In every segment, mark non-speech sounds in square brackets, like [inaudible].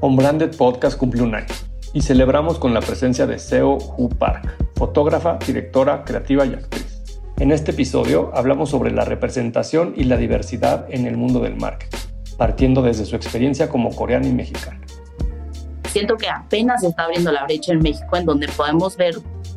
On Branded Podcast cumple un año y celebramos con la presencia de Seo Hu Park, fotógrafa, directora, creativa y actriz. En este episodio hablamos sobre la representación y la diversidad en el mundo del marketing, partiendo desde su experiencia como coreana y mexicana. Siento que apenas se está abriendo la brecha en México en donde podemos ver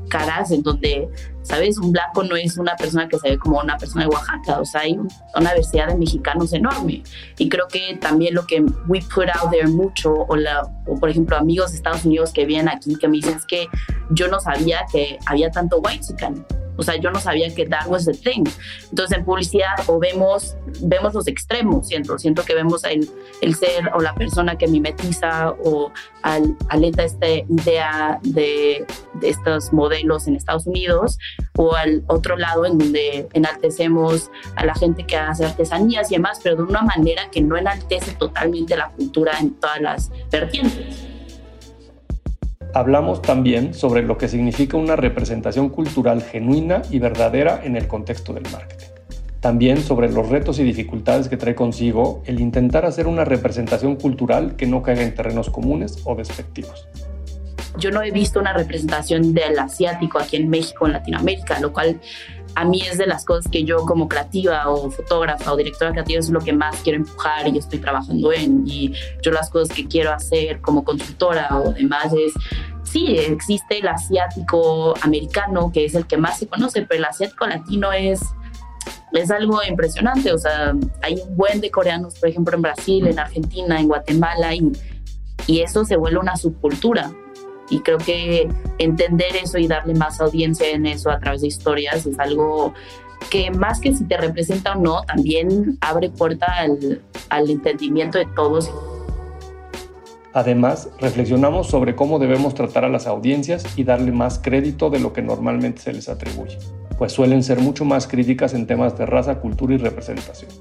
caras en donde, ¿sabes? Un blanco no es una persona que se ve como una persona de Oaxaca, o sea, hay una diversidad de mexicanos enorme. Y creo que también lo que we put out there mucho, o, la, o por ejemplo amigos de Estados Unidos que vienen aquí, que me dicen es que yo no sabía que había tanto white chican o sea, yo no sabía que that was the thing. Entonces, en publicidad o vemos, vemos los extremos, siento, siento que vemos el, el ser o la persona que mimetiza o al, alenta esta idea de, de estos modelos en Estados Unidos o al otro lado en donde enaltecemos a la gente que hace artesanías y demás, pero de una manera que no enaltece totalmente la cultura en todas las vertientes. Hablamos también sobre lo que significa una representación cultural genuina y verdadera en el contexto del marketing. También sobre los retos y dificultades que trae consigo el intentar hacer una representación cultural que no caiga en terrenos comunes o despectivos. Yo no he visto una representación del asiático aquí en México, en Latinoamérica, lo cual a mí es de las cosas que yo como creativa o fotógrafa o directora creativa es lo que más quiero empujar y estoy trabajando en. Y yo las cosas que quiero hacer como consultora o demás es, sí, existe el asiático americano, que es el que más se conoce, pero el asiático latino es es algo impresionante. O sea, hay un buen de coreanos, por ejemplo, en Brasil, en Argentina, en Guatemala, y, y eso se vuelve una subcultura. Y creo que entender eso y darle más audiencia en eso a través de historias es algo que más que si te representa o no, también abre puerta al, al entendimiento de todos. Además, reflexionamos sobre cómo debemos tratar a las audiencias y darle más crédito de lo que normalmente se les atribuye, pues suelen ser mucho más críticas en temas de raza, cultura y representación.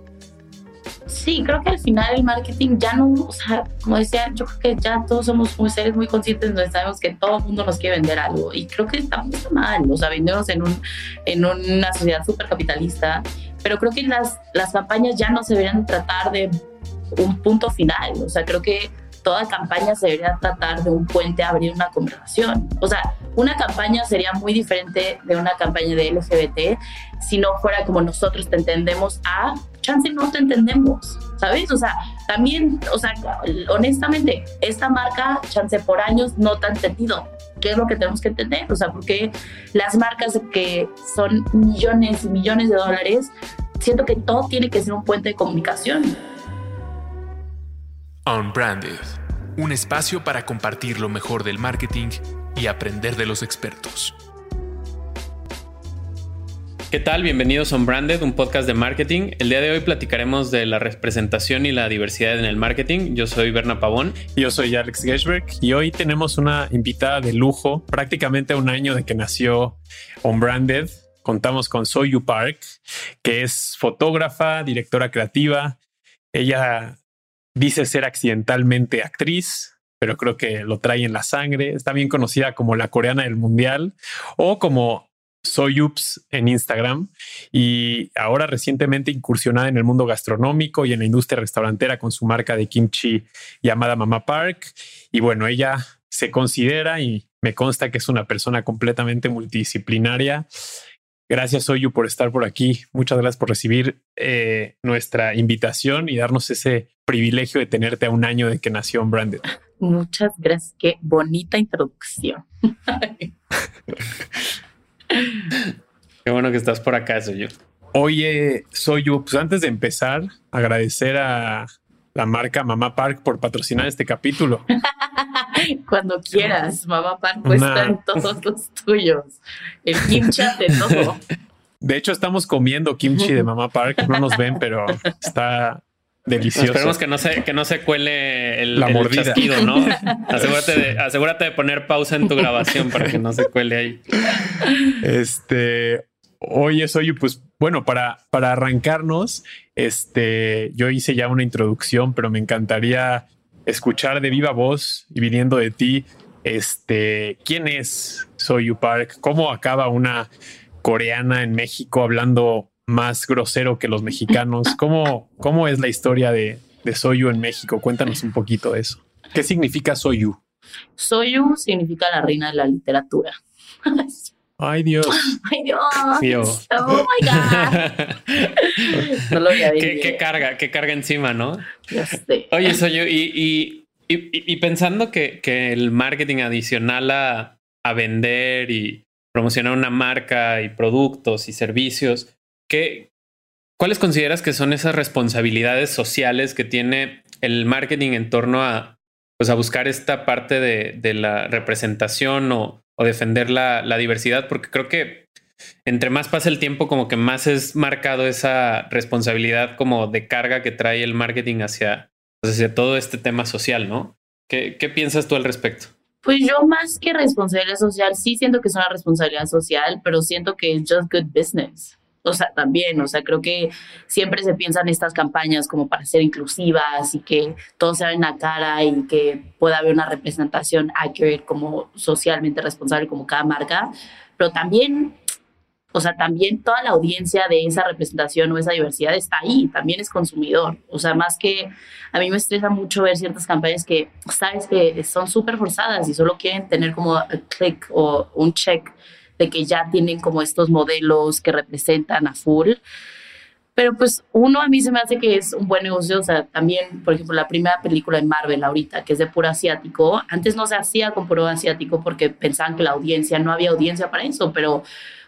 Sí, creo que al final el marketing ya no, o sea, como decía, yo creo que ya todos somos muy seres muy conscientes donde sabemos que todo el mundo nos quiere vender algo y creo que está mal, o sea, vendemos en, un, en una sociedad súper capitalista, pero creo que las, las campañas ya no se deberían tratar de un punto final, o sea, creo que toda campaña se debería tratar de un puente a abrir una conversación. O sea, una campaña sería muy diferente de una campaña de LGBT si no fuera como nosotros te entendemos a chance no te entendemos, ¿sabes? O sea, también, o sea, honestamente, esta marca, chance por años, no te ha entendido. ¿Qué es lo que tenemos que entender? O sea, porque las marcas que son millones y millones de dólares, siento que todo tiene que ser un puente de comunicación. Unbranded, un espacio para compartir lo mejor del marketing y aprender de los expertos. ¿Qué tal? Bienvenidos a Unbranded, un podcast de marketing. El día de hoy platicaremos de la representación y la diversidad en el marketing. Yo soy Berna Pavón. Yo soy Alex Gershberg y hoy tenemos una invitada de lujo, prácticamente un año de que nació Unbranded. Contamos con Soyu Park, que es fotógrafa, directora creativa. Ella Dice ser accidentalmente actriz, pero creo que lo trae en la sangre. Está bien conocida como la coreana del mundial o como Soyups en Instagram y ahora recientemente incursionada en el mundo gastronómico y en la industria restaurantera con su marca de kimchi llamada Mama Park. Y bueno, ella se considera y me consta que es una persona completamente multidisciplinaria Gracias, Soyu, por estar por aquí. Muchas gracias por recibir eh, nuestra invitación y darnos ese privilegio de tenerte a un año de que nació Branded. Muchas gracias. Qué bonita introducción. [laughs] Qué bueno que estás por acá, Soyu. Oye, Soyu, pues antes de empezar, agradecer a la marca Mamá Park por patrocinar este capítulo. [laughs] Cuando quieras, Mamá Park está en todos [laughs] los tuyos. El kimchi de todo. De hecho, estamos comiendo kimchi de Mamá Park. No nos ven, pero está delicioso. Esperemos que no se, que no se cuele el, la chasquido, ¿no? [laughs] asegúrate de, asegúrate de poner pausa en tu grabación para que no se cuele ahí. Este, Oye, oye, pues bueno, para, para arrancarnos, este, yo hice ya una introducción, pero me encantaría escuchar de viva voz y viniendo de ti, este, ¿quién es Soyu Park? ¿Cómo acaba una coreana en México hablando más grosero que los mexicanos? [laughs] ¿Cómo, cómo es la historia de, de Soyu en México? Cuéntanos un poquito de eso. ¿Qué significa Soyu? Soyu significa la reina de la literatura. [laughs] Ay, Dios. [laughs] Ay, Dios. Oh my God. no lo había ¿Qué, ¿Qué, carga, qué carga encima, ¿no? Ya sé. Oye, Soyu, y, y, y, pensando que, que, el marketing adicional a, a vender y promocionar una marca y productos y servicios, ¿qué, ¿cuáles consideras que son esas responsabilidades sociales que tiene el marketing en torno a, pues, a buscar esta parte de, de la representación o, o defender la, la, diversidad? Porque creo que entre más pasa el tiempo, como que más es marcado esa responsabilidad como de carga que trae el marketing hacia, pues, hacia todo este tema social, ¿no? ¿Qué, ¿Qué piensas tú al respecto? Pues yo más que responsabilidad social, sí siento que es una responsabilidad social, pero siento que es just good business. O sea, también, o sea, creo que siempre se piensan estas campañas como para ser inclusivas y que todos se ven la cara y que pueda haber una representación accurate como socialmente responsable como cada marca, pero también o sea, también toda la audiencia de esa representación o esa diversidad está ahí, también es consumidor. O sea, más que a mí me estresa mucho ver ciertas campañas que, sabes, que son súper forzadas y solo quieren tener como un click o un check de que ya tienen como estos modelos que representan a full. Pero pues uno a mí se me hace que es un buen negocio, o sea, también, por ejemplo, la primera película de Marvel ahorita, que es de puro asiático, antes no se hacía con puro asiático porque pensaban que la audiencia, no había audiencia para eso, pero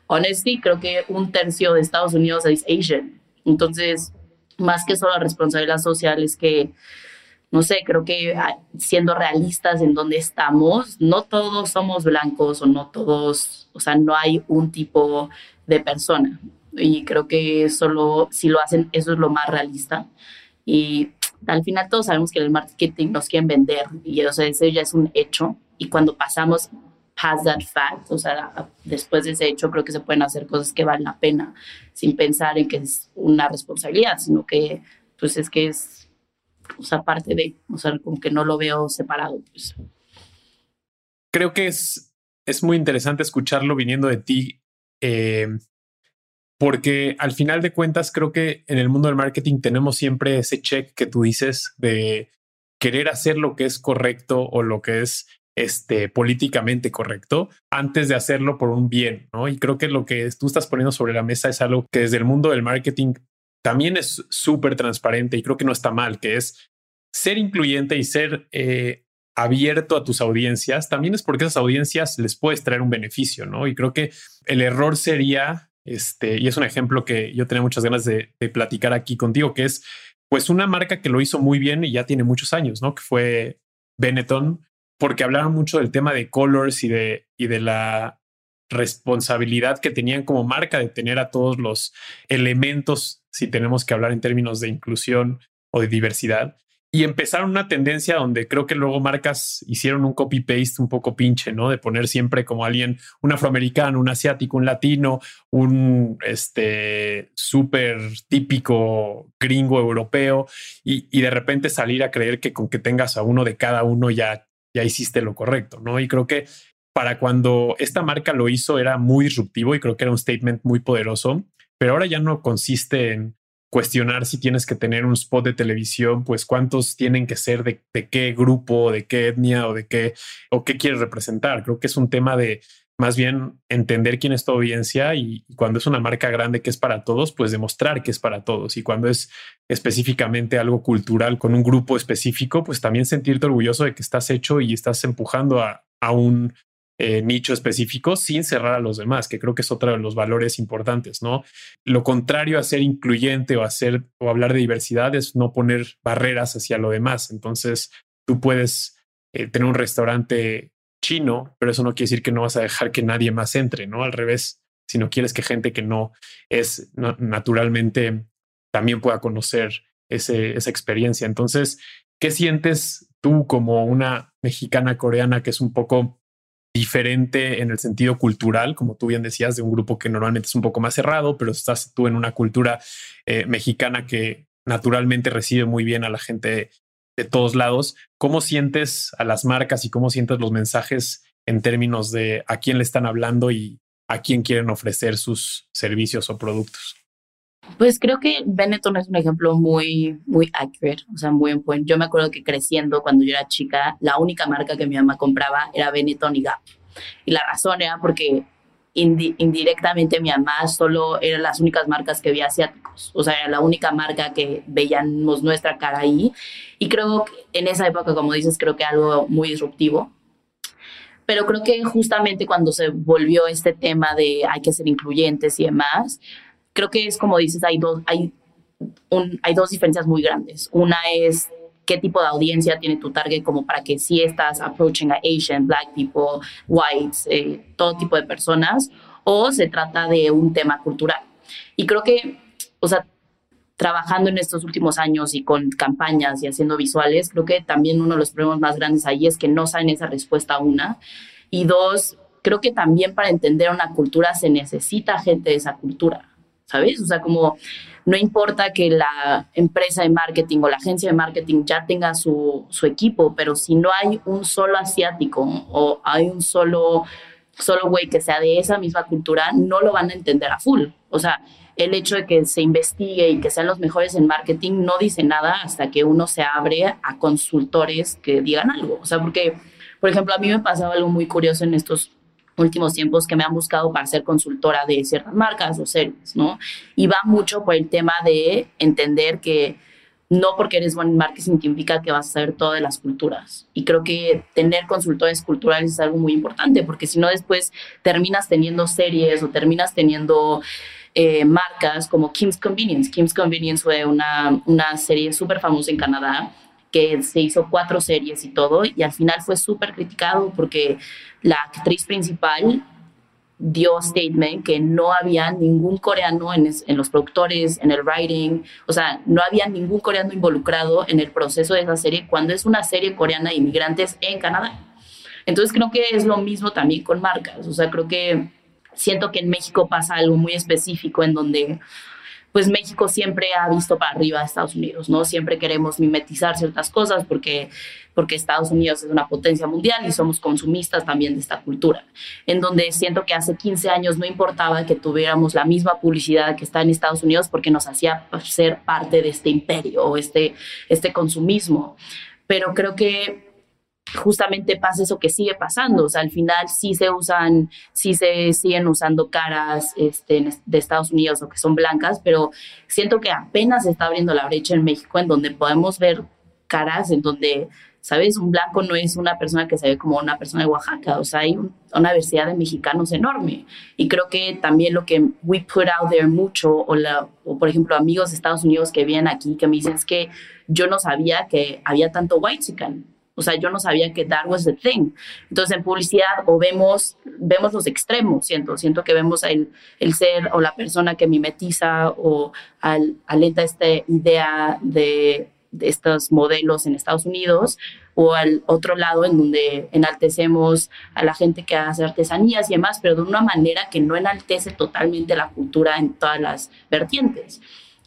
honestly, creo que un tercio de Estados Unidos es Asian. Entonces, más que solo la responsabilidad social es que, no sé, creo que ah, siendo realistas en donde estamos, no todos somos blancos o no todos, o sea, no hay un tipo de persona. Y creo que solo si lo hacen, eso es lo más realista. Y al final todos sabemos que el marketing nos quieren vender y o sea, eso ya es un hecho. Y cuando pasamos has that fact, o sea, después de ese hecho creo que se pueden hacer cosas que valen la pena sin pensar en que es una responsabilidad, sino que pues es que es, o sea, parte de, o sea, como que no lo veo separado. Pues. Creo que es, es muy interesante escucharlo viniendo de ti, eh, porque al final de cuentas creo que en el mundo del marketing tenemos siempre ese check que tú dices de querer hacer lo que es correcto o lo que es este, políticamente correcto antes de hacerlo por un bien, ¿no? Y creo que lo que tú estás poniendo sobre la mesa es algo que desde el mundo del marketing también es súper transparente y creo que no está mal, que es ser incluyente y ser eh, abierto a tus audiencias, también es porque esas audiencias les puedes traer un beneficio, ¿no? Y creo que el error sería, este, y es un ejemplo que yo tenía muchas ganas de, platicar aquí contigo, que es pues una marca que lo hizo muy bien y ya tiene muchos años, ¿no? Que fue Benetton, porque hablaron mucho del tema de colors y de, y de la responsabilidad que tenían como marca de tener a todos los elementos, si tenemos que hablar en términos de inclusión o de diversidad. Y empezaron una tendencia donde creo que luego marcas hicieron un copy-paste un poco pinche, ¿no? De poner siempre como alguien, un afroamericano, un asiático, un latino, un este súper típico gringo europeo y, y de repente salir a creer que con que tengas a uno de cada uno ya ya hiciste lo correcto, ¿no? Y creo que para cuando esta marca lo hizo era muy disruptivo y creo que era un statement muy poderoso, pero ahora ya no consiste en cuestionar si tienes que tener un spot de televisión, pues cuántos tienen que ser de, qué grupo, de qué etnia o de qué o qué quieres representar. Creo que es un tema de más bien entender quién es tu audiencia y, cuando es una marca grande que es para todos, pues demostrar que es para todos. Y cuando es específicamente algo cultural con un grupo específico, pues también sentirte orgulloso de que estás hecho y estás empujando a, un eh, nicho específico sin cerrar a los demás, que creo que es otro de los valores importantes, ¿no? Lo contrario a ser incluyente o hacer o hablar de diversidad es no poner barreras hacia lo demás. Entonces, tú puedes eh, tener un restaurante chino, pero eso no quiere decir que no vas a dejar que nadie más entre, ¿no? Al revés, si no quieres que gente que no es naturalmente también pueda conocer ese, esa experiencia. Entonces, ¿qué sientes tú como una mexicana coreana que es un poco diferente en el sentido cultural, como tú bien decías, de un grupo que normalmente es un poco más cerrado, pero estás tú en una cultura eh, mexicana que naturalmente recibe muy bien a la gente de todos lados. ¿Cómo sientes a las marcas y cómo sientes los mensajes en términos de a quién le están hablando y a quién quieren ofrecer sus servicios o productos? Pues creo que Benetton es un ejemplo muy, muy accurate, o sea, muy en. Yo me acuerdo que creciendo, cuando yo era chica, la única marca que mi mamá compraba era Benetton y Gap. Y la razón era porque indirectamente mi mamá solo eran las únicas marcas que veía asiáticos, o sea, era la única marca que veíamos nuestra cara ahí. Y creo que en esa época, como dices, creo que algo muy disruptivo. Pero creo que justamente cuando se volvió este tema de hay que ser incluyentes y demás, creo que es como dices, hay dos, hay, un, hay dos diferencias muy grandes. Una es qué tipo de audiencia tiene tu target como para que si estás approaching a Asian, Black people, whites, eh, todo tipo de personas, o se trata de un tema cultural. Y creo que, o sea, trabajando en estos últimos años y con campañas y haciendo visuales, creo que también uno de los problemas más grandes ahí es que no saben esa respuesta, una. Y dos, creo que también para entender una cultura se necesita gente de esa cultura, ¿sabes? O sea, como no importa que la empresa de marketing o la agencia de marketing ya tenga su, equipo, pero si no hay un solo asiático o hay un solo solo güey que sea de esa misma cultura, no lo van a entender a full. O sea, el hecho de que se investigue y que sean los mejores en marketing no dice nada hasta que uno se abre a consultores que digan algo. O sea, porque, por ejemplo, a mí me pasaba algo muy curioso en estos últimos tiempos que me han buscado para ser consultora de ciertas marcas o series, ¿no? Y va mucho por el tema de entender que no porque eres buen marketing significa que vas a saber todas las culturas. Y creo que tener consultores culturales es algo muy importante, porque si no después terminas teniendo series o terminas teniendo eh, marcas como Kim's Convenience. Kim's Convenience fue una, una serie súper famosa en Canadá que se hizo cuatro series y todo, y al final fue súper criticado porque la actriz principal dio statement que no había ningún coreano en, en, los productores, en el writing, o sea, no había ningún coreano involucrado en el proceso de esa serie cuando es una serie coreana de inmigrantes en Canadá. Entonces creo que es lo mismo también con marcas, o sea, creo que siento que en México pasa algo muy específico en donde pues México siempre ha visto para arriba a Estados Unidos, ¿no? Siempre queremos mimetizar ciertas cosas porque, porque Estados Unidos es una potencia mundial y somos consumistas también de esta cultura, en donde siento que hace 15 años no importaba que tuviéramos la misma publicidad que está en Estados Unidos porque nos hacía ser parte de este imperio o este, este consumismo. Pero creo que justamente pasa eso que sigue pasando. O sea, al final sí se usan, sí se siguen usando caras este, de Estados Unidos o que son blancas, pero siento que apenas se está abriendo la brecha en México en donde podemos ver caras en donde, ¿sabes? Un blanco no es una persona que se ve como una persona de Oaxaca. O sea, hay una diversidad de mexicanos enorme. Y creo que también lo que we put out there mucho, o, la, o por ejemplo, amigos de Estados Unidos que vienen aquí que me dicen es que yo no sabía que había tanto white chican o sea, yo no sabía que that was the thing. Entonces, en publicidad o vemos, vemos los extremos, siento, siento que vemos el, el ser o la persona que mimetiza o al, alenta esta idea de, de estos modelos en Estados Unidos o al otro lado en donde enaltecemos a la gente que hace artesanías y demás, pero de una manera que no enaltece totalmente la cultura en todas las vertientes.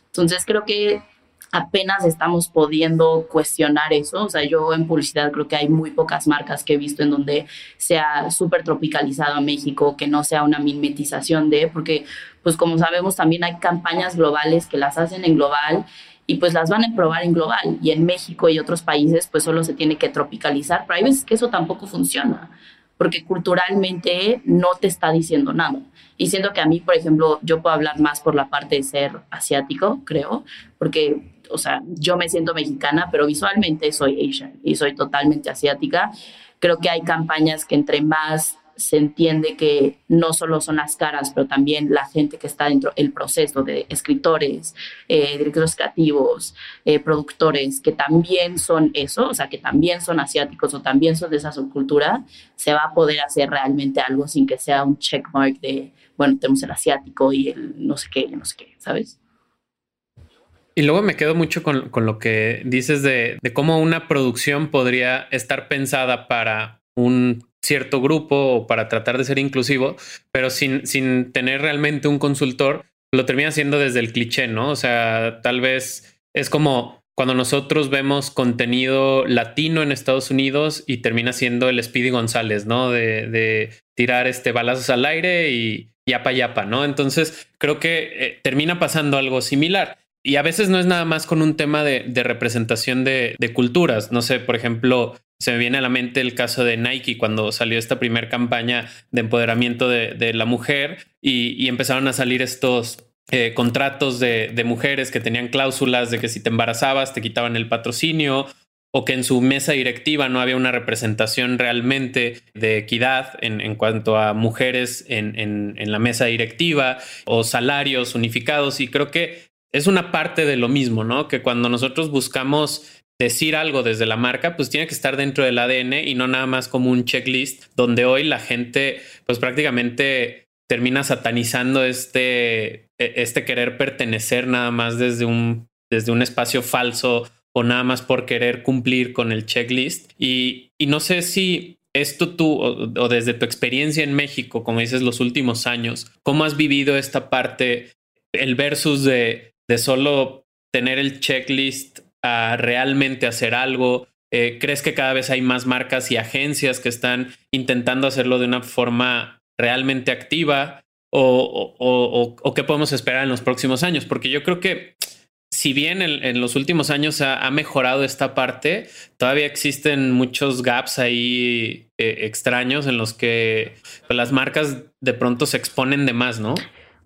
Entonces creo que apenas estamos pudiendo cuestionar eso. O sea, yo en publicidad creo que hay muy pocas marcas que he visto en donde sea súper tropicalizado a México, que no sea una mimetización de, porque pues como sabemos también hay campañas globales que las hacen en global y pues las van a probar en global y en México y otros países pues solo se tiene que tropicalizar, pero hay veces que eso tampoco funciona porque culturalmente no te está diciendo nada. Y siento que a mí, por ejemplo, yo puedo hablar más por la parte de ser asiático, creo, porque o sea, yo me siento mexicana, pero visualmente soy Asian y soy totalmente asiática. Creo que hay campañas que entre más se entiende que no solo son las caras, pero también la gente que está dentro del proceso de escritores, eh, directores creativos, eh, productores, que también son eso, o sea, que también son asiáticos o también son de esa subcultura, se va a poder hacer realmente algo sin que sea un checkmark de, bueno, tenemos el asiático y el no sé qué, no sé qué, ¿sabes? Y luego me quedo mucho con, lo que dices de, cómo una producción podría estar pensada para un cierto grupo o para tratar de ser inclusivo, pero sin, sin tener realmente un consultor, lo termina haciendo desde el cliché, ¿no? O sea, tal vez es como cuando nosotros vemos contenido latino en Estados Unidos y termina siendo el Speedy González, ¿no? De, tirar este balazos al aire y yapa yapa, ¿no? Entonces creo que eh, termina pasando algo similar. Y a veces no es nada más con un tema de, representación de, culturas. No sé, por ejemplo, se me viene a la mente el caso de Nike cuando salió esta primera campaña de empoderamiento de, la mujer y, empezaron a salir estos eh, contratos de, mujeres que tenían cláusulas de que si te embarazabas te quitaban el patrocinio o que en su mesa directiva no había una representación realmente de equidad en, cuanto a mujeres en, en, la mesa directiva o salarios unificados. Y creo que es una parte de lo mismo, ¿no? Que cuando nosotros buscamos decir algo desde la marca, pues tiene que estar dentro del ADN y no nada más como un checklist donde hoy la gente pues prácticamente termina satanizando este, e, este querer pertenecer nada más desde un, desde un espacio falso o nada más por querer cumplir con el checklist. Y, no sé si esto tú o, desde tu experiencia en México, como dices, los últimos años, ¿cómo has vivido esta parte, el versus de, de solo tener el checklist a realmente hacer algo? Eh, ¿Crees que cada vez hay más marcas y agencias que están intentando hacerlo de una forma realmente activa? O, o, qué podemos esperar en los próximos años? Porque yo creo que si bien en, los últimos años ha, mejorado esta parte, todavía existen muchos gaps ahí eh, extraños en los que pues, las marcas de pronto se exponen de más, ¿no?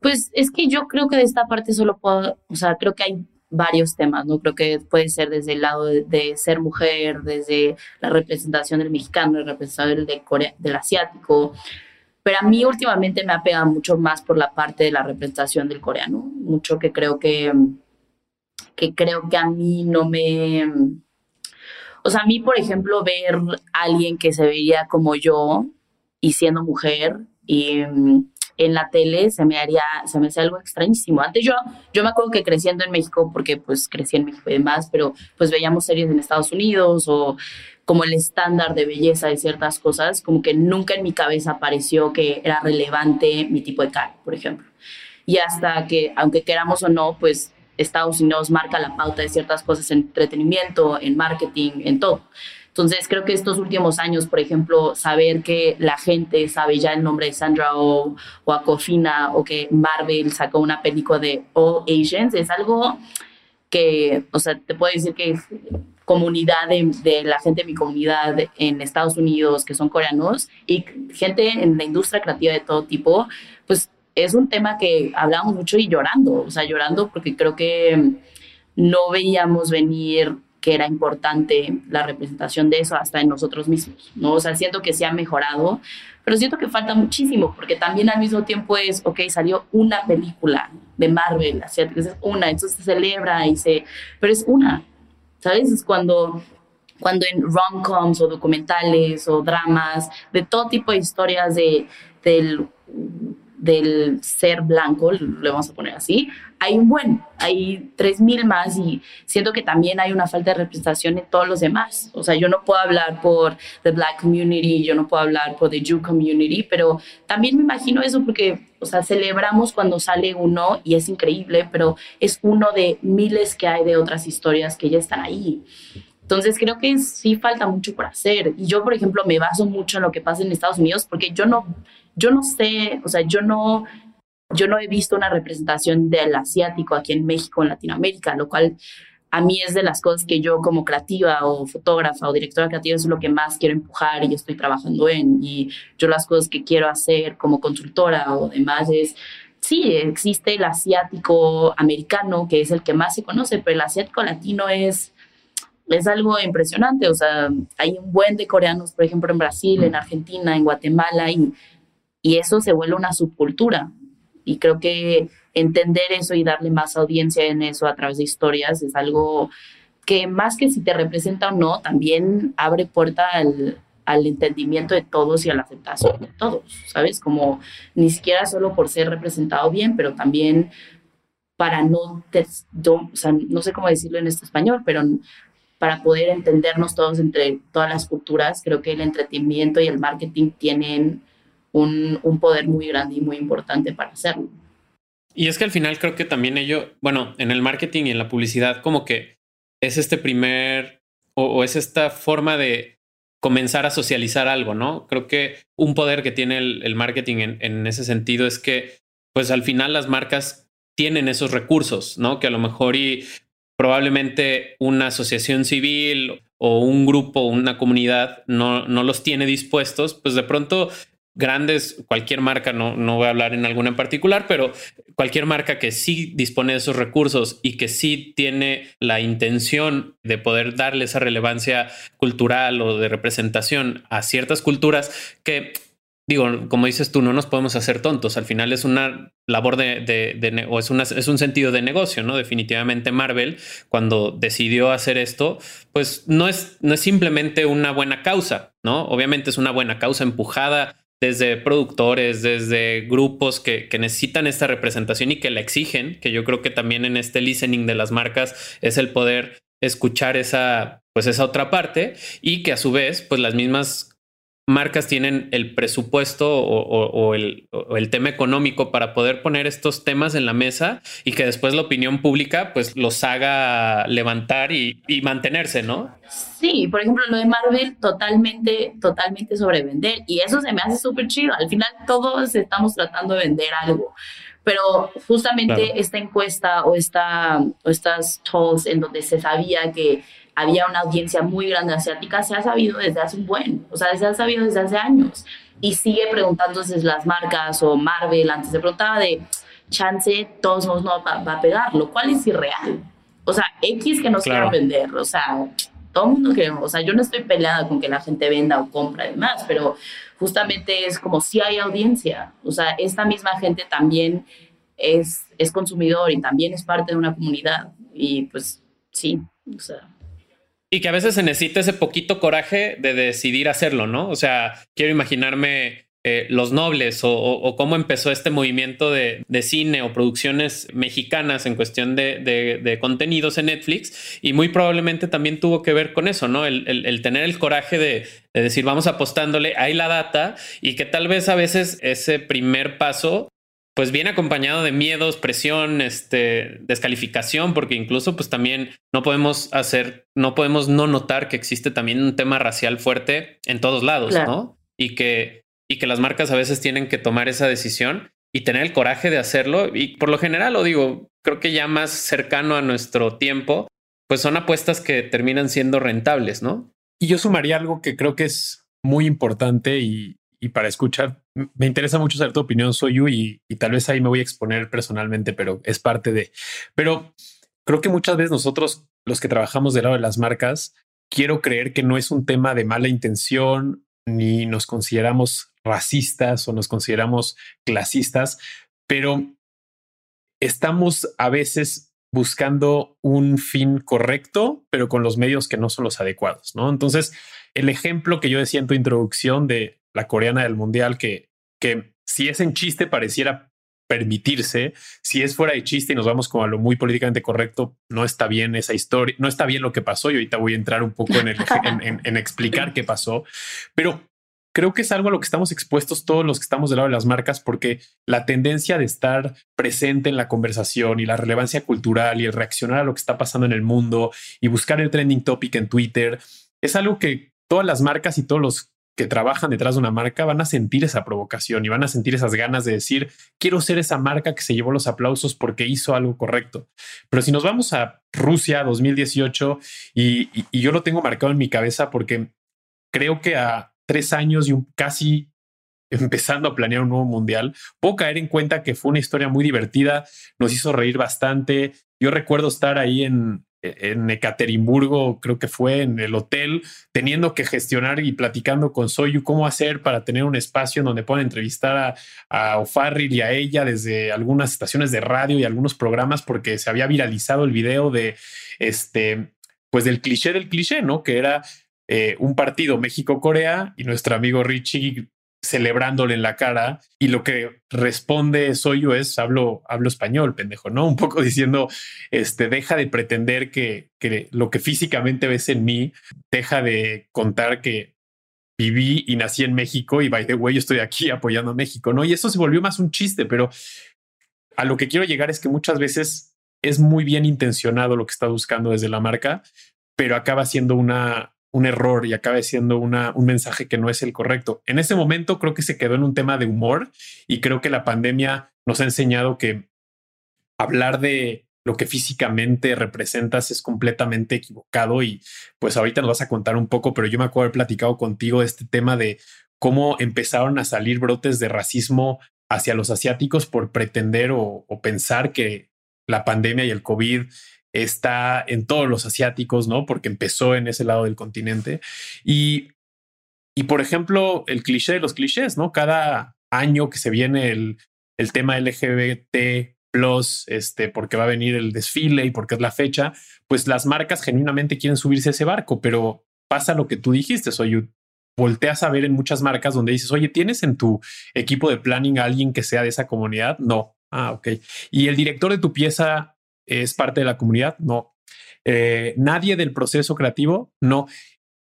Pues es que yo creo que de esta parte solo puedo, o sea, creo que hay varios temas, ¿no? Creo que puede ser desde el lado de, ser mujer, desde la representación del mexicano, la representación del, del asiático, pero a mí últimamente me ha pegado mucho más por la parte de la representación del coreano, mucho que creo que que creo que a mí no me... O sea, a mí, por ejemplo, ver a alguien que se veía como yo y siendo mujer y mm, en la tele se me haría, se me hace algo extrañísimo. Antes yo, yo me acuerdo que creciendo en México, porque pues crecí en México y demás, pero pues veíamos series en Estados Unidos o como el estándar de belleza de ciertas cosas, como que nunca en mi cabeza pareció que era relevante mi tipo de cara, por ejemplo. Y hasta que, aunque queramos o no, pues Estados Unidos marca la pauta de ciertas cosas en entretenimiento, en marketing, en todo. Entonces, creo que estos últimos años, por ejemplo, saber que la gente sabe ya el nombre de Sandra o, o Aquafina o que Marvel sacó una película de All Asians es algo que, o sea, te puedo decir que comunidad de, de, la gente de mi comunidad en Estados Unidos que son coreanos y gente en la industria creativa de todo tipo, pues es un tema que hablamos mucho y llorando, o sea, llorando porque creo que no veíamos venir que era importante la representación de eso hasta en nosotros mismos, ¿no? O sea, siento que se ha mejorado, pero siento que falta muchísimo, porque también al mismo tiempo es, ok, salió una película de Marvel, es una, entonces se celebra y se, pero es una, ¿sabes? Es cuando cuando en rom-coms o documentales o dramas, de todo tipo de historias de, del del ser blanco, le vamos a poner así, hay un buen, hay 3.000 más y siento que también hay una falta de representación en todos los demás. O sea, yo no puedo hablar por the black community, yo no puedo hablar por the Jew community, pero también me imagino eso porque, o sea, celebramos cuando sale uno y es increíble, pero es uno de miles que hay de otras historias que ya están ahí. Entonces creo que sí falta mucho por hacer. Y yo, por ejemplo, me baso mucho en lo que pasa en Estados Unidos porque yo no, yo no sé, o sea, yo no, yo no he visto una representación del asiático aquí en México, en Latinoamérica, lo cual a mí es de las cosas que yo como creativa o fotógrafa o directora creativa es lo que más quiero empujar y estoy trabajando en. Y yo las cosas que quiero hacer como consultora o demás es, sí, existe el asiático americano, que es el que más se conoce, pero el asiático latino es es algo impresionante. O sea, hay un buen de coreanos, por ejemplo, en Brasil, en Argentina, en Guatemala, y, y eso se vuelve una subcultura. Y creo que entender eso y darle más audiencia en eso a través de historias es algo que más que si te representa o no, también abre puerta al, al entendimiento de todos y a la aceptación de todos, ¿sabes? Como ni siquiera solo por ser representado bien, pero también para no, o sea, no sé cómo decirlo en este español, pero para poder entendernos todos entre todas las culturas. Creo que el entretenimiento y el marketing tienen un, poder muy grande y muy importante para hacerlo. Y es que al final creo que también ello, bueno, en el marketing y en la publicidad, como que es este primer o, es esta forma de, comenzar a socializar algo, ¿no? Creo que un poder que tiene el, marketing en, en, ese sentido es que, pues al final las marcas tienen esos recursos, ¿no? Que a lo mejor y probablemente una asociación civil o un grupo, una comunidad no, no los tiene dispuestos, pues de pronto grandes, cualquier marca, no, no voy a hablar en alguna en particular, pero cualquier marca que sí dispone de esos recursos y que sí tiene la intención de poder darle esa relevancia cultural o de representación a ciertas culturas que digo, como dices tú, no nos podemos hacer tontos. Al final es una labor de, de, o es, una, es un sentido de negocio, ¿no? Definitivamente Marvel, cuando decidió hacer esto, pues no es, no es simplemente una buena causa, ¿no? Obviamente es una buena causa empujada desde productores, desde grupos que, que, necesitan esta representación y que la exigen, que yo creo que también en este listening de las marcas es el poder escuchar esa, pues esa otra parte y que a su vez, pues las mismas marcas tienen el presupuesto o, el, tema económico para poder poner estos temas en la mesa y que después la opinión pública pues los haga levantar y, mantenerse, ¿no? Sí, por ejemplo, lo de Marvel totalmente, totalmente sobre vender y eso se me hace súper chido. Al final todos estamos tratando de vender algo pero justamente esta encuesta o, esta, o estas tools en donde se sabía que había una audiencia muy grande asiática, se ha sabido desde hace un buen, o sea, se ha sabido desde hace años. Y sigue preguntándose las marcas o Marvel, antes se preguntaba de chance, todos no va, va, a pegar, lo cual es irreal. O sea, X que nos claro. vender, o sea, todo el mundo que, o sea, yo no estoy peleada con que la gente venda o compra y demás, pero justamente es como si hay audiencia, o sea, esta misma gente también es, es consumidor y también es parte de una comunidad y pues sí, o sea. Y que a veces se necesita ese poquito coraje de decidir hacerlo, ¿no? O sea, quiero imaginarme eh, los nobles o, cómo empezó este movimiento de, cine o producciones mexicanas en cuestión de, contenidos en Netflix y muy probablemente también tuvo que ver con eso, ¿no? El, tener el coraje de, decir vamos apostándole, hay la data y que tal vez a veces ese primer paso pues viene acompañado de miedos, presión, este, descalificación, porque incluso pues también no podemos hacer, no podemos no notar que existe también un tema racial fuerte en todos lados, ¿no? Y que, y que las marcas a veces tienen que tomar esa decisión y tener el coraje de hacerlo. Y por lo general, lo digo, creo que ya más cercano a nuestro tiempo, pues son apuestas que terminan siendo rentables, ¿no? Y yo sumaría algo que creo que es muy importante y, y para escuchar, me interesa mucho saber tu opinión, soy yo, y, tal vez ahí me voy a exponer personalmente, pero es parte de. Pero creo que muchas veces nosotros, los que trabajamos del lado de las marcas, quiero creer que no es un tema de mala intención, ni nos consideramos racistas o nos consideramos clasistas, pero estamos a veces buscando un fin correcto, pero con los medios que no son los adecuados, ¿no? Entonces, el ejemplo que yo decía en tu introducción de la coreana del mundial, que, que si es en chiste pareciera permitirse, si es fuera de chiste y nos vamos como a lo muy políticamente correcto, no está bien esa historia, no está bien lo que pasó. Y ahorita voy a entrar un poco en, el, [laughs] en, explicar qué pasó, pero creo que es algo a lo que estamos expuestos todos los que estamos del lado de las marcas, porque la tendencia de estar presente en la conversación y la relevancia cultural y el reaccionar a lo que está pasando en el mundo y buscar el trending topic en Twitter es algo que todas las marcas y todos los que trabajan detrás de una marca van a sentir esa provocación y van a sentir esas ganas de decir, quiero ser esa marca que se llevó los aplausos porque hizo algo correcto. Pero si nos vamos a Rusia 2018 y, yo lo tengo marcado en mi cabeza porque creo que a tres años y un casi empezando a planear un nuevo mundial, puedo caer en cuenta que fue una historia muy divertida, nos hizo reír bastante. Yo recuerdo estar ahí en, en Ekaterimburgo, creo que fue en el hotel, teniendo que gestionar y platicando con Soyu cómo hacer para tener un espacio en donde puedan entrevistar a, a y a ella desde algunas estaciones de radio y algunos programas, porque se había viralizado el video de este, pues del cliché del cliché, ¿no? Que era eh, un partido México-Corea y nuestro amigo Richie celebrándole en la cara y lo que responde soy yo es hablo, hablo español, pendejo, ¿no? Un poco diciendo, este, deja de pretender que, que lo que físicamente ves en mí, deja de contar que viví y nací en México y by the way, yo estoy aquí apoyando a México, ¿no? Y eso se volvió más un chiste, pero a lo que quiero llegar es que muchas veces es muy bien intencionado lo que está buscando desde la marca, pero acaba siendo una, un error y acabe siendo una, un mensaje que no es el correcto. En ese momento creo que se quedó en un tema de humor y creo que la pandemia nos ha enseñado que hablar de lo que físicamente representas es completamente equivocado y pues ahorita nos vas a contar un poco, pero yo me acuerdo haber platicado contigo de este tema de cómo empezaron a salir brotes de racismo hacia los asiáticos por pretender o, pensar que la pandemia y el COVID está en todos los asiáticos, ¿no? Porque empezó en ese lado del continente. Y, y por ejemplo, el cliché de los clichés, ¿no? Cada año que se viene el, el tema LGBT este, porque va a venir el desfile y porque es la fecha, pues las marcas genuinamente quieren subirse a ese barco, pero pasa lo que tú dijiste, soy volteas a ver en muchas marcas donde dices, oye, ¿tienes en tu equipo de planning a alguien que sea de esa comunidad? No. Ah, ok. ¿Y el director de tu pieza es parte de la comunidad? No. Eh, ¿Nadie del proceso creativo? No.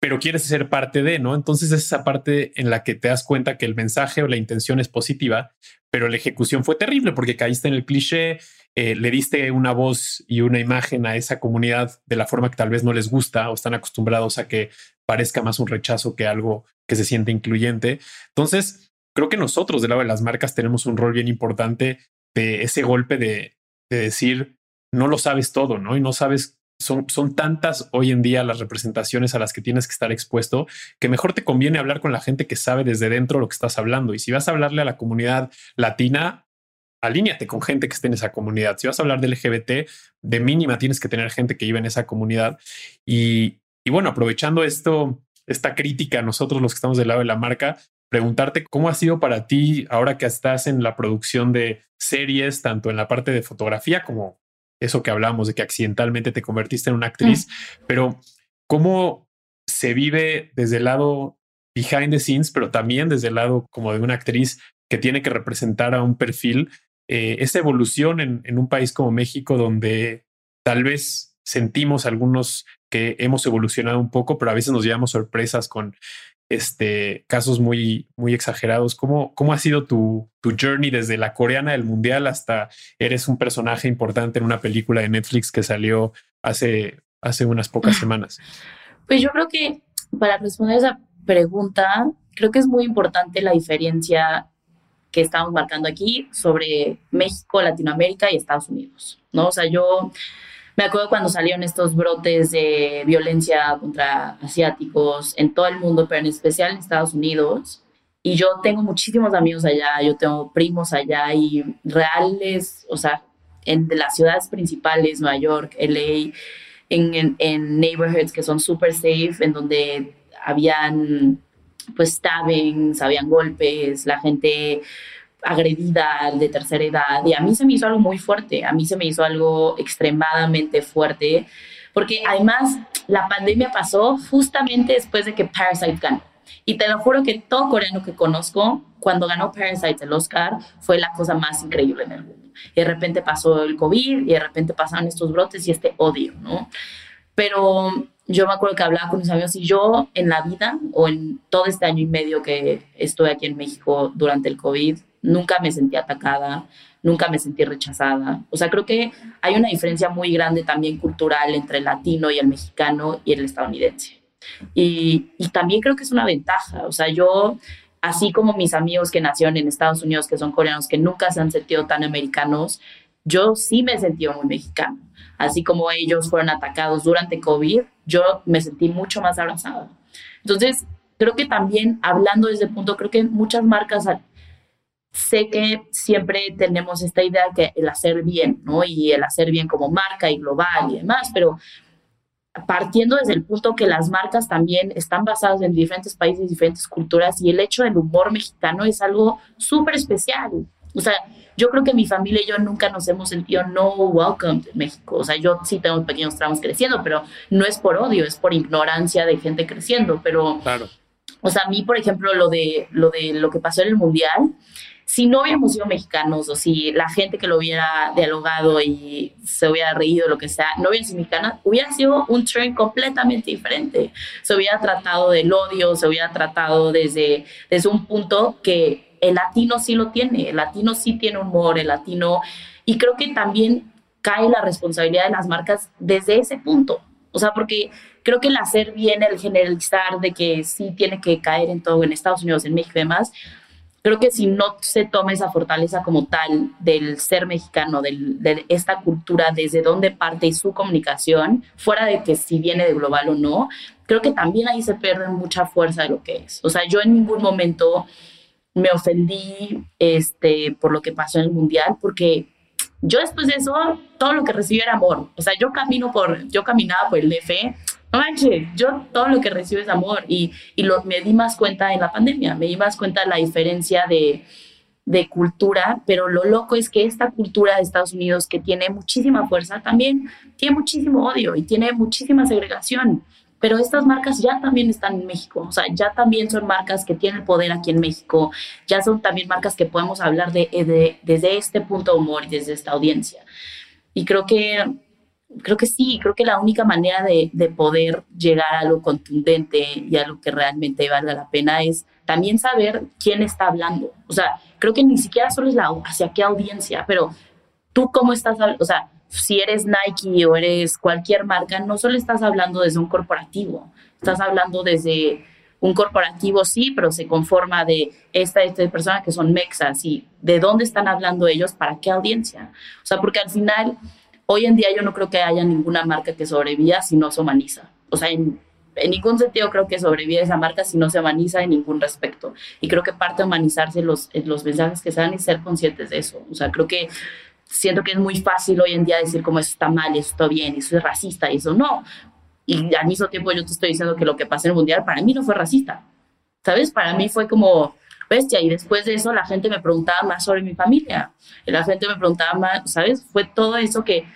Pero quieres ser parte de, ¿no? Entonces es esa parte en la que te das cuenta que el mensaje o la intención es positiva, pero la ejecución fue terrible porque caíste en el cliché, eh, le diste una voz y una imagen a esa comunidad de la forma que tal vez no les gusta o están acostumbrados a que parezca más un rechazo que algo que se siente incluyente. Entonces, creo que nosotros del lado de las marcas tenemos un rol bien importante de ese golpe de, de decir, no lo sabes todo, ¿no? Y no sabes son, son, tantas hoy en día las representaciones a las que tienes que estar expuesto que mejor te conviene hablar con la gente que sabe desde dentro lo que estás hablando. Y si vas a hablarle a la comunidad latina, alíñate con gente que esté en esa comunidad. Si vas a hablar de LGBT, de mínima tienes que tener gente que vive en esa comunidad. Y, y bueno, aprovechando esto, esta crítica, nosotros los que estamos del lado de la marca, preguntarte cómo ha sido para ti ahora que estás en la producción de series, tanto en la parte de fotografía como eso que hablamos de que accidentalmente te convertiste en una actriz, mm. pero cómo se vive desde el lado behind the scenes, pero también desde el lado como de una actriz que tiene que representar a un perfil, eh, esa evolución en, en un país como México donde tal vez sentimos algunos que hemos evolucionado un poco, pero a veces nos llevamos sorpresas con este, casos muy, muy exagerados. ¿Cómo, ¿Cómo ha sido tu, tu journey desde la coreana del mundial hasta eres un personaje importante en una película de Netflix que salió hace, hace unas pocas [laughs] semanas? Pues yo creo que para responder esa pregunta, creo que es muy importante la diferencia que estamos marcando aquí sobre México, Latinoamérica y Estados Unidos, ¿no? O sea, yo me acuerdo cuando salieron estos brotes de violencia contra asiáticos en todo el mundo, pero en especial en Estados Unidos. Y yo tengo muchísimos amigos allá, yo tengo primos allá y reales, o sea, en las ciudades principales, Nueva York, LA, en, en, neighborhoods que son super safe, en donde habían pues stabbings, habían golpes, la gente agredida de tercera edad y a mí se me hizo algo muy fuerte, a mí se me hizo algo extremadamente fuerte, porque además la pandemia pasó justamente después de que Parasite ganó. Y te lo juro que todo coreano que conozco, cuando ganó Parasite el Oscar, fue la cosa más increíble en el mundo. Y de repente pasó el COVID y de repente pasaron estos brotes y este odio, ¿no? Pero yo me acuerdo que hablaba con mis amigos y yo en la vida o en todo este año y medio que estoy aquí en México durante el COVID, nunca me sentí atacada, nunca me sentí rechazada. O sea, creo que hay una diferencia muy grande también cultural entre el latino y el mexicano y el estadounidense. Y, y también creo que es una ventaja. O sea, yo, así como mis amigos que nacieron en Estados Unidos, que son coreanos, que nunca se han sentido tan americanos, yo sí me he sentido muy mexicano. Así como ellos fueron atacados durante COVID, yo me sentí mucho más abrazada. Entonces, creo que también hablando desde ese punto, creo que muchas marcas sé que siempre tenemos esta idea que el hacer bien, ¿no? Y el hacer bien como marca y global y demás, pero partiendo desde el punto que las marcas también están basadas en diferentes países, diferentes culturas, y el hecho del humor mexicano es algo súper especial. O sea, yo creo que mi familia y yo nunca nos hemos sentido no welcome en México. O sea, yo sí tengo pequeños tramos creciendo, pero no es por odio, es por ignorancia de gente creciendo. Pero, claro. o sea, a mí, por ejemplo, lo de lo, de lo que pasó en el Mundial, si no hubiéramos sido mexicanos o si la gente que lo hubiera dialogado y se hubiera reído, lo que sea, no hubiera sido mexicana, hubiera sido un tren completamente diferente. Se hubiera tratado del odio, se hubiera tratado desde, desde un punto que el latino sí lo tiene, el latino sí tiene humor, el latino, y creo que también cae la responsabilidad de las marcas desde ese punto. O sea, porque creo que el hacer bien, el generalizar de que sí tiene que caer en todo, en Estados Unidos, en México y demás, creo que si no se toma esa fortaleza como tal del ser mexicano, de esta cultura, desde dónde parte y su comunicación, fuera de que si viene de global o no, creo que también ahí se pierde mucha fuerza de lo que es. O sea, yo en ningún momento me ofendí este, por lo que pasó en el Mundial, porque yo después de eso, todo lo que recibí era amor. O sea, yo camino por, yo caminaba por el DF no manches, yo todo lo que recibo es amor y, y lo, me di más cuenta en la pandemia, me di más cuenta de la diferencia de, de cultura, pero lo loco es que esta cultura de Estados Unidos que tiene muchísima fuerza también tiene muchísimo odio y tiene muchísima segregación. Pero estas marcas ya también están en México, o sea, ya también son marcas que tienen poder aquí en México, ya son también marcas que podemos hablar de, de desde este punto de humor y desde esta audiencia. Y creo que creo que sí, creo que la única manera de, de, poder llegar a algo contundente y a lo que realmente valga la pena es también saber quién está hablando. O sea, creo que ni siquiera solo es la hacia qué audiencia, pero tú cómo estás, o sea, si eres Nike o eres cualquier marca, no solo estás hablando desde un corporativo, estás hablando desde un corporativo, sí, pero se conforma de esta, esta persona que son mexas y de dónde están hablando ellos, para qué audiencia. O sea, porque al final Hoy en día yo no creo que haya ninguna marca que sobreviva si no se humaniza. O sea, en, ningún sentido creo que sobrevive esa marca si no se humaniza en ningún respecto. Y creo que parte de humanizarse los, los mensajes que se dan y ser conscientes de eso. O sea, creo que siento que es muy fácil hoy en día decir como eso está mal, eso está bien, eso es racista, y eso no. Y al mismo tiempo yo te estoy diciendo que lo que pasó en el Mundial para mí no fue racista. ¿Sabes? Para mí fue como bestia. Y después de eso la gente me preguntaba más sobre mi familia. La gente me preguntaba más, ¿sabes? Fue todo eso que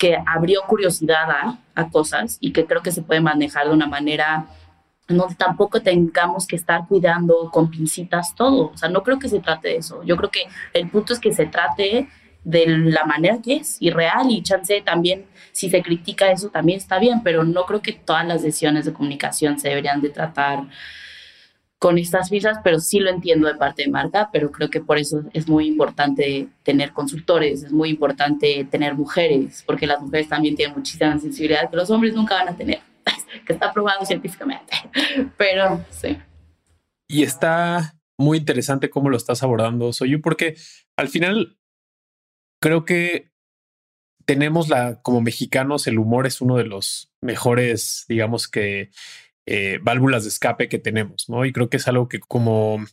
que abrió curiosidad a, cosas y que creo que se puede manejar de una manera no tampoco tengamos que estar cuidando con pincitas todo. O sea, no creo que se trate de eso. Yo creo que el punto es que se trate de la manera que es y real y chance también si se critica eso también está bien, pero no creo que todas las decisiones de comunicación se deberían de tratar con estas visas, pero sí lo entiendo de parte de marca, pero creo que por eso es muy importante tener consultores, es muy importante tener mujeres, porque las mujeres también tienen muchísima sensibilidad que los hombres nunca van a tener, [laughs] que está probado científicamente, [laughs] pero sí. Y está muy interesante cómo lo estás abordando, Soy yo, porque al final creo que tenemos la, como mexicanos, el humor es uno de los mejores, digamos que eh, válvulas de escape que tenemos, ¿no? Y creo que es algo que como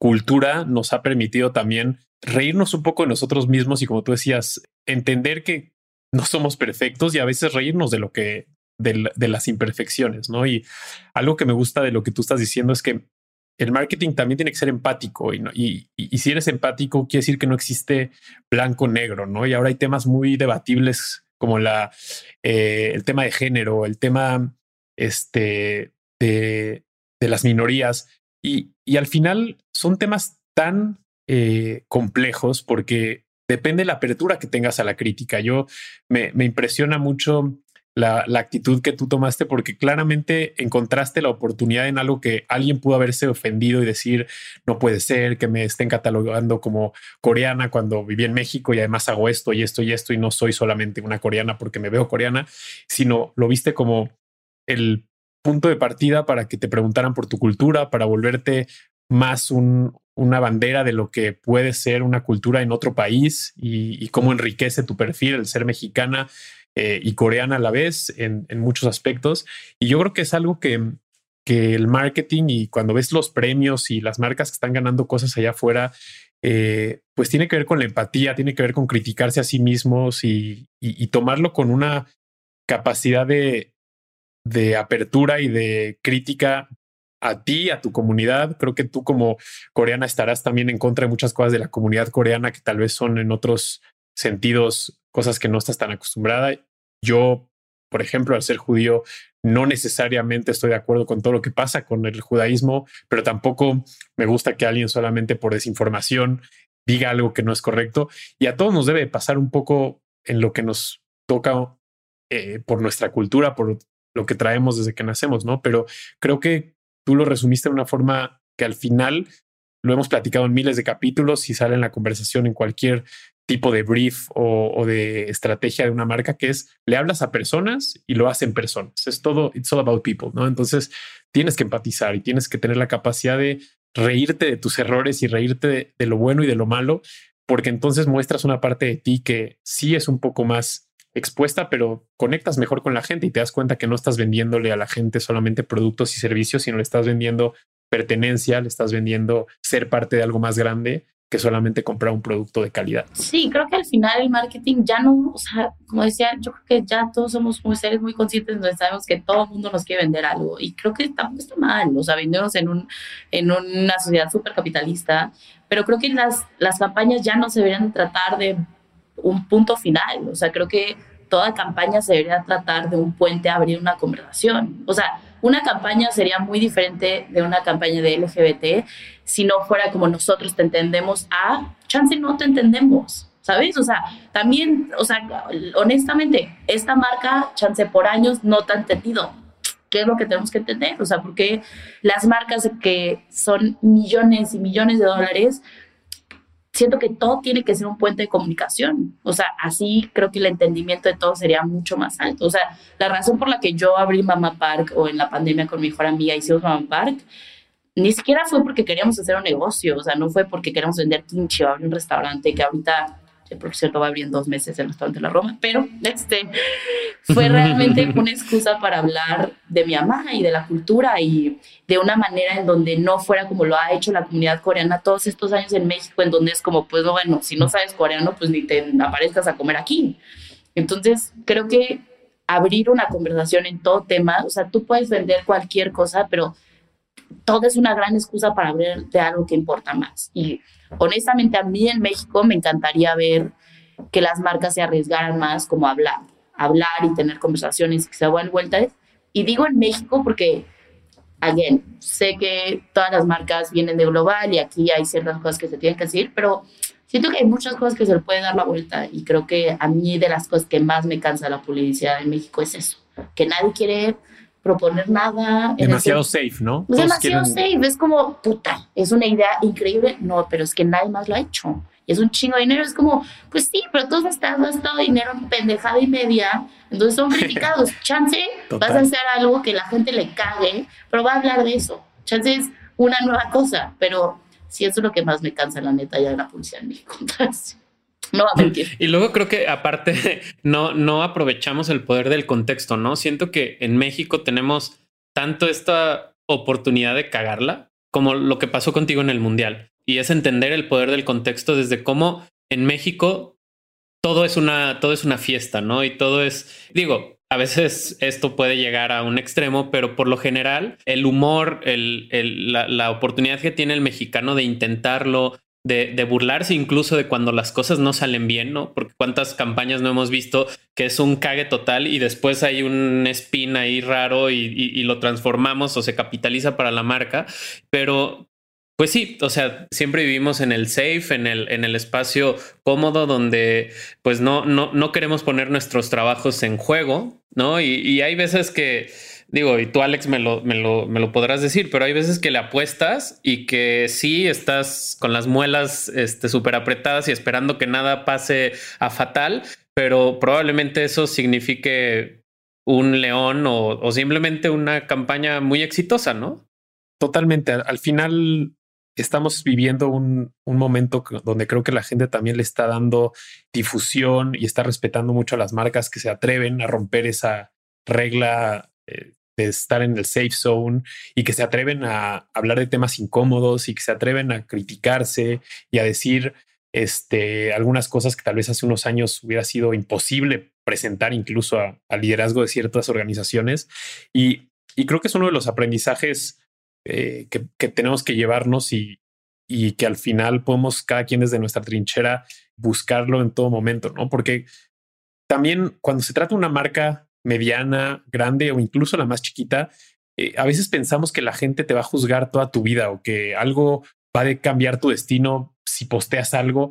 cultura nos ha permitido también reírnos un poco de nosotros mismos y como tú decías, entender que no somos perfectos y a veces reírnos de lo que, de, las imperfecciones, ¿no? Y algo que me gusta de lo que tú estás diciendo es que el marketing también tiene que ser empático y, si eres empático quiere decir que no existe blanco negro, ¿no? Y ahora hay temas muy debatibles como la, eh, el tema de género, el tema este, de, las minorías. Y, al final son temas tan eh, complejos porque depende de la apertura que tengas a la crítica. Yo me, me impresiona mucho la, la, actitud que tú tomaste porque claramente encontraste la oportunidad en algo que alguien pudo haberse ofendido y decir no puede ser que me estén catalogando como coreana cuando viví en México y además hago esto y esto y esto y no soy solamente una coreana porque me veo coreana, sino lo viste como el punto de partida para que te preguntaran por tu cultura, para volverte más un, una bandera de lo que puede ser una cultura en otro país y, cómo enriquece tu perfil el ser mexicana eh, y coreana a la vez en, muchos aspectos. Y yo creo que es algo que, que el marketing y cuando ves los premios y las marcas que están ganando cosas allá afuera, eh, pues tiene que ver con la empatía, tiene que ver con criticarse a sí mismos y tomarlo con una capacidad de, de apertura y de crítica a ti, a tu comunidad. Creo que tú como coreana estarás también en contra de muchas cosas de la comunidad coreana que tal vez son en otros sentidos cosas que no estás tan acostumbrada. Yo, por ejemplo, al ser judío, no necesariamente estoy de acuerdo con todo lo que pasa con el judaísmo, pero tampoco me gusta que alguien solamente por desinformación diga algo que no es correcto. Y a todos nos debe pasar un poco en lo que nos toca eh, por nuestra cultura, por lo que traemos desde que nacemos, ¿no? Pero creo que tú lo resumiste de una forma que al final lo hemos platicado en miles de capítulos y sale en la conversación en cualquier tipo de brief o, de estrategia de una marca que es le hablas a personas y lo hacen personas. Es todo, it's all about people, ¿no? Entonces tienes que empatizar y tienes que tener la capacidad de reírte de tus errores y reírte de, lo bueno y de lo malo, porque entonces muestras una parte de ti que sí es un poco más expuesta, pero conectas mejor con la gente y te das cuenta que no estás vendiéndole a la gente solamente productos y servicios, sino le estás vendiendo pertenencia, le estás vendiendo ser parte de algo más grande que solamente comprar un producto de calidad. Sí, creo que al final el marketing ya no, o sea, como decía, yo creo que ya todos somos muy seres muy conscientes donde sabemos que todo el mundo nos quiere vender algo y creo que tampoco está mal, o sea, vendernos en, un, en una sociedad súper capitalista, pero creo que las, las campañas ya no se deberían tratar de un punto final, o sea, creo que toda campaña se debería tratar de un puente a abrir una conversación, o sea, una campaña sería muy diferente de una campaña de LGBT si no fuera como nosotros te entendemos a chance no te entendemos. ¿Sabes? O sea, también, o sea, honestamente, esta marca, chance por años, no te ha entendido. ¿Qué es lo que tenemos que entender? O sea, porque las marcas que son millones y millones de dólares siento que todo tiene que ser un puente de comunicación. O sea, así creo que el entendimiento de todo sería mucho más alto. O sea, la razón por la que yo abrí Mama Park o en la pandemia con mi mejor amiga hicimos Mama Park, ni siquiera fue porque queríamos hacer un negocio. O sea, no fue porque queríamos vender kimchi o abrir un restaurante que ahorita por cierto va a abrir en dos meses el restaurante de la Roma, pero este fue realmente [laughs] una excusa para hablar de mi mamá y de la cultura y de una manera en donde no fuera como lo ha hecho la comunidad coreana todos estos años en México, en donde es como, pues bueno, si no sabes coreano, pues ni te aparezcas a comer aquí. Entonces, creo que abrir una conversación en todo tema, o sea, tú puedes vender cualquier cosa, pero todo es una gran excusa para hablar de algo que importa más. Y honestamente a mí en México me encantaría ver que las marcas se arriesgaran más como hablar, hablar y tener conversaciones que se den vueltas. Y digo en México porque, again, sé que todas las marcas vienen de global y aquí hay ciertas cosas que se tienen que decir, pero siento que hay muchas cosas que se le puede dar la vuelta y creo que a mí de las cosas que más me cansa la publicidad en México es eso, que nadie quiere proponer nada. Demasiado safe, ¿no? demasiado safe, es como, puta, es una idea increíble, no, pero es que nadie más lo ha hecho. Y es un chingo de dinero, es como, pues sí, pero tú has gastado dinero en pendejada y media, entonces son [laughs] criticados. Chance, vas a hacer algo que la gente le cague, pero va a hablar de eso. Chance es una nueva cosa, pero sí, eso es lo que más me cansa, la neta, ya de la publicidad en México. [laughs] [laughs] No Y luego creo que aparte [laughs] no, no aprovechamos el poder del contexto, ¿no? Siento que en México tenemos tanto esta oportunidad de cagarla como lo que pasó contigo en el Mundial. Y es entender el poder del contexto desde cómo en México todo es una, todo es una fiesta, ¿no? Y todo es, digo, a veces esto puede llegar a un extremo, pero por lo general el humor, el, la, la, oportunidad que tiene el mexicano de intentarlo, de, burlarse incluso de cuando las cosas no salen bien, ¿no? Porque cuántas campañas no hemos visto que es un cague total y después hay un spin ahí raro y, lo transformamos o se capitaliza para la marca. Pero, pues sí, o sea, siempre vivimos en el safe, en el, en el espacio cómodo donde pues no, no, no queremos poner nuestros trabajos en juego, ¿no? y hay veces que Digo, y tú, Alex, me lo, me lo, me lo podrás decir, pero hay veces que le apuestas y que sí estás con las muelas este, súper apretadas y esperando que nada pase a fatal, pero probablemente eso signifique un león o, simplemente una campaña muy exitosa, ¿no? Totalmente. Al, final estamos viviendo un, un, momento donde creo que la gente también le está dando difusión y está respetando mucho a las marcas que se atreven a romper esa regla eh, de estar en el safe zone y que se atreven a hablar de temas incómodos y que se atreven a criticarse y a decir este, algunas cosas que tal vez hace unos años hubiera sido imposible presentar incluso al liderazgo de ciertas organizaciones. Y, creo que es uno de los aprendizajes eh, que, tenemos que llevarnos y, y que al final podemos cada quien desde nuestra trinchera buscarlo en todo momento, ¿no? Porque también cuando se trata de una marca mediana, grande o incluso la más chiquita, eh, a veces pensamos que la gente te va a juzgar toda tu vida o que algo va a cambiar tu destino si posteas algo.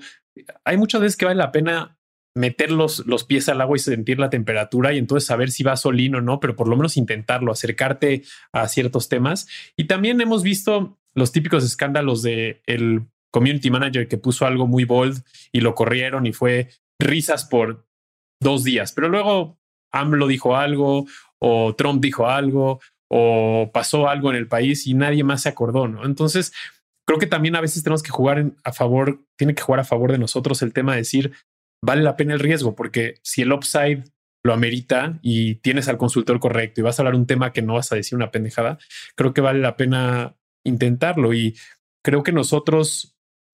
Hay muchas veces que vale la pena meter los, los, pies al agua y sentir la temperatura y entonces saber si va solín o no, pero por lo menos intentarlo, acercarte a ciertos temas. Y también hemos visto los típicos escándalos de el community manager que puso algo muy bold y lo corrieron y fue risas por dos días, pero luego AMLO dijo algo o Trump dijo algo o pasó algo en el país y nadie más se acordó, ¿no? Entonces, creo que también a veces tenemos que jugar a favor, tiene que jugar a favor de nosotros el tema de decir, vale la pena el riesgo, porque si el upside lo amerita y tienes al consultor correcto y vas a hablar un tema que no vas a decir una pendejada, creo que vale la pena intentarlo. Y creo que nosotros,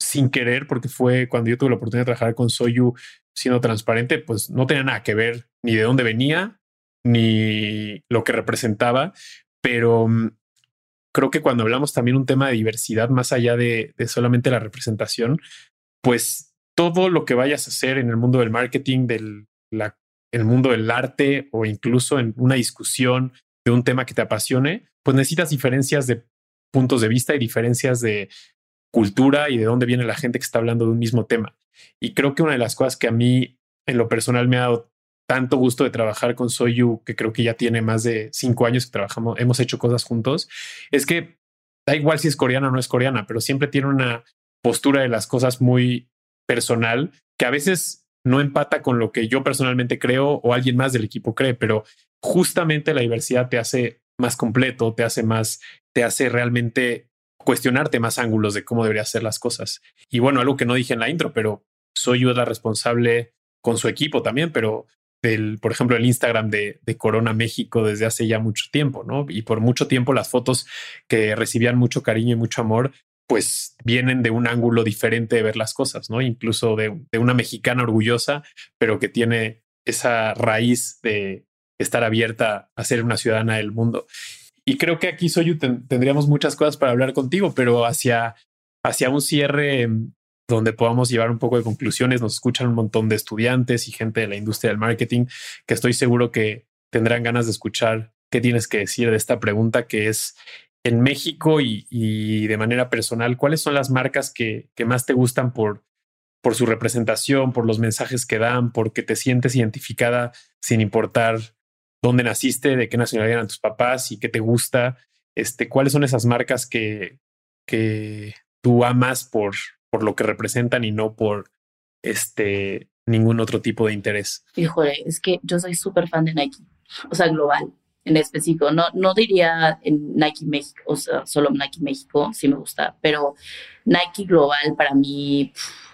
sin querer, porque fue cuando yo tuve la oportunidad de trabajar con Soyu siendo transparente, pues no tenía nada que ver ni de dónde venía, ni lo que representaba, pero mm, creo que cuando hablamos también un tema de diversidad más allá de, solamente la representación, pues todo lo que vayas a hacer en el mundo del marketing, del el mundo del arte o incluso en una discusión de un tema que te apasione, pues necesitas diferencias de puntos de vista y diferencias de cultura y de dónde viene la gente que está hablando de un mismo tema. Y creo que una de las cosas que a mí en lo personal me ha dado tanto gusto de trabajar con Soyu, que creo que ya tiene más de cinco años que trabajamos, hemos hecho cosas juntos, es que da igual si es coreana o no es coreana, pero siempre tiene una postura de las cosas muy personal que a veces no empata con lo que yo personalmente creo o alguien más del equipo cree, pero justamente la diversidad te hace más completo, te hace más, te hace realmente cuestionarte más ángulos de cómo debería hacer las cosas. Y bueno, algo que no dije en la intro, pero soy yo la responsable con su equipo también, pero del, por ejemplo, el Instagram de, de, Corona México desde hace ya mucho tiempo, ¿no? Y por mucho tiempo las fotos que recibían mucho cariño y mucho amor, pues vienen de un ángulo diferente de ver las cosas, ¿no? Incluso de, de una mexicana orgullosa, pero que tiene esa raíz de estar abierta a ser una ciudadana del mundo. Y creo que aquí, Soyu, tendríamos muchas cosas para hablar contigo, pero hacia, hacia un cierre donde podamos llevar un poco de conclusiones. Nos escuchan un montón de estudiantes y gente de la industria del marketing que estoy seguro que tendrán ganas de escuchar qué tienes que decir de esta pregunta que es en México y, de manera personal, ¿cuáles son las marcas que, que, más te gustan por, por su representación, por los mensajes que dan, porque te sientes identificada sin importar dónde naciste, de qué nacionalidad eran tus papás y qué te gusta? Este, ¿Cuáles son esas marcas que, que tú amas por, por lo que representan y no por este ningún otro tipo de interés. Híjole, es que yo soy súper fan de Nike, o sea, global en específico. No, no diría en Nike México, o sea, solo Nike México, sí me gusta, pero Nike global para mí,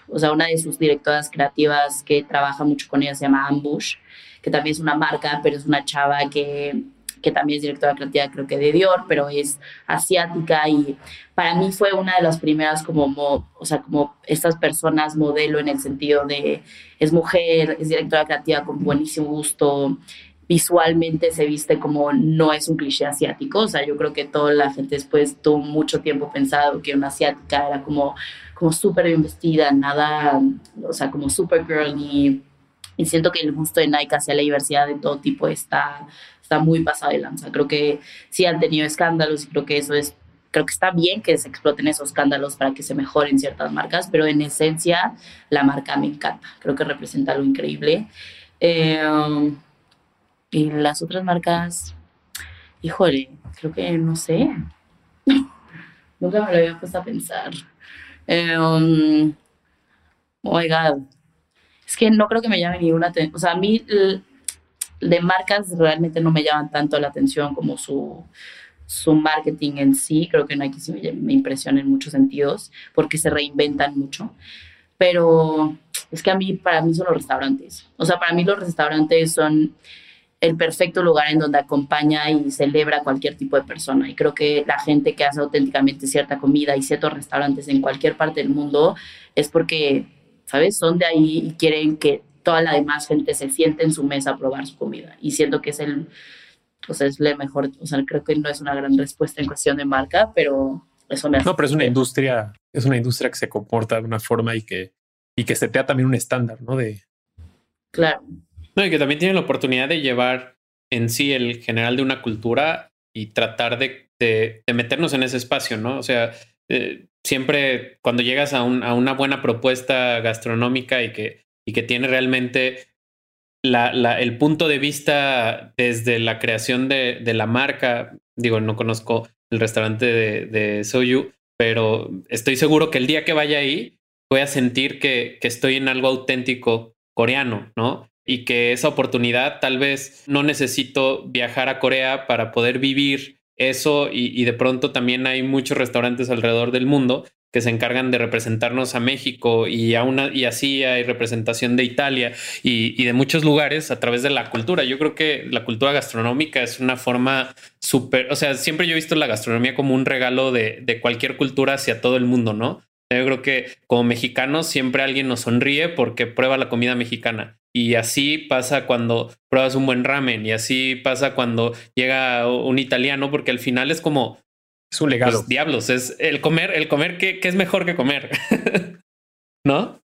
o sea, una de sus directoras creativas que trabaja mucho con ella se llama Ambush, que también es una marca, pero es una chava que que también es directora creativa creo que de Dior, pero es asiática y para mí fue una de las primeras como, o sea, como estas personas modelo en el sentido de es mujer, es directora creativa con buenísimo gusto, visualmente se viste como no es un cliché asiático, o sea, yo creo que toda la gente después tuvo mucho tiempo pensado que una asiática era como, como súper bien vestida, nada, o sea, como súper girly, y siento que el gusto de Nike hacia la diversidad de todo tipo está está muy pasada de lanza. Creo que sí han tenido escándalos y creo que eso es, creo que está bien que se exploten esos escándalos para que se mejoren ciertas marcas, pero en esencia la marca me encanta. Creo que representa algo increíble. Eh, y las otras marcas, híjole, creo que no sé. [laughs] Nunca me lo había puesto a pensar. Eh, um. Es que no creo que me llame ninguna. O sea, a mí de marcas realmente no me llaman tanto la atención como su, su marketing en sí. Creo que Nike sí me, me impresiona en muchos sentidos porque se reinventan mucho. Pero es que a mí, para mí son los restaurantes. O sea, para mí los restaurantes son el perfecto lugar en donde acompaña y celebra a cualquier tipo de persona. Y creo que la gente que hace auténticamente cierta comida y ciertos restaurantes en cualquier parte del mundo es porque, ¿sabes? Son de ahí y quieren que toda la demás gente se siente en su mesa a probar su comida. Y siento que es el, o sea, es la mejor, o sea, creo que no es una gran respuesta en cuestión de marca, pero eso me hace. No, pero es una industria, es una industria que se comporta de una forma y que, y que setea también un estándar, ¿no? De. Claro. No, y que también tiene la oportunidad de llevar en sí el general de una cultura y tratar de, de, meternos en ese espacio, ¿no? O sea, eh, siempre cuando llegas a, un, a, una buena propuesta gastronómica y que y que tiene realmente la, la, el punto de vista desde la creación de, de, la marca. Digo, no conozco el restaurante de, de Soyu, pero estoy seguro que el día que vaya ahí voy a sentir que, que estoy en algo auténtico coreano, ¿no? Y que esa oportunidad tal vez no necesito viajar a Corea para poder vivir eso y, de pronto también hay muchos restaurantes alrededor del mundo que se encargan de representarnos a México y, a una, y así hay representación de Italia y, de muchos lugares a través de la cultura. Yo creo que la cultura gastronómica es una forma súper, o sea, siempre yo he visto la gastronomía como un regalo de cualquier cultura hacia todo el mundo, ¿no? Yo creo que como mexicanos siempre alguien nos sonríe porque prueba la comida mexicana. Y así pasa cuando pruebas un buen ramen y así pasa cuando llega un italiano porque al final es como... Es un legado. Pues, diablos, es el comer, el comer, ¿qué, es mejor que comer? [laughs] ¿No?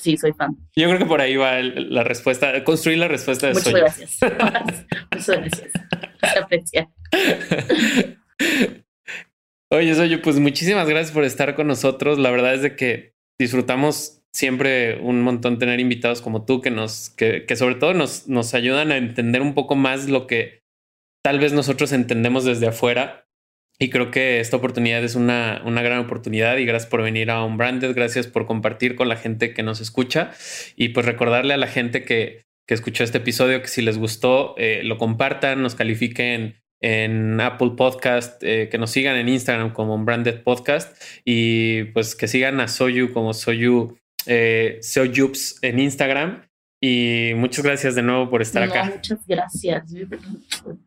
Sí, soy fan. Yo creo que por ahí va la respuesta, construir la respuesta de Muchas gracias. [laughs] Muchas gracias. Se [laughs] Oye, Soyo, pues muchísimas gracias por estar con nosotros. La verdad es de que disfrutamos siempre un montón tener invitados como tú que nos, que, que sobre todo nos, nos ayudan a entender un poco más lo que tal vez nosotros entendemos desde afuera. Y creo que esta oportunidad es una, una gran oportunidad y gracias por venir a Unbranded, gracias por compartir con la gente que nos escucha y pues recordarle a la gente que, que escuchó este episodio que si les gustó eh, lo compartan, nos califiquen en Apple Podcast, eh, que nos sigan en Instagram como Branded Podcast y pues que sigan a Soyu como Soyu, eh, Soyups en Instagram. Y muchas gracias de nuevo por estar acá. Muchas gracias.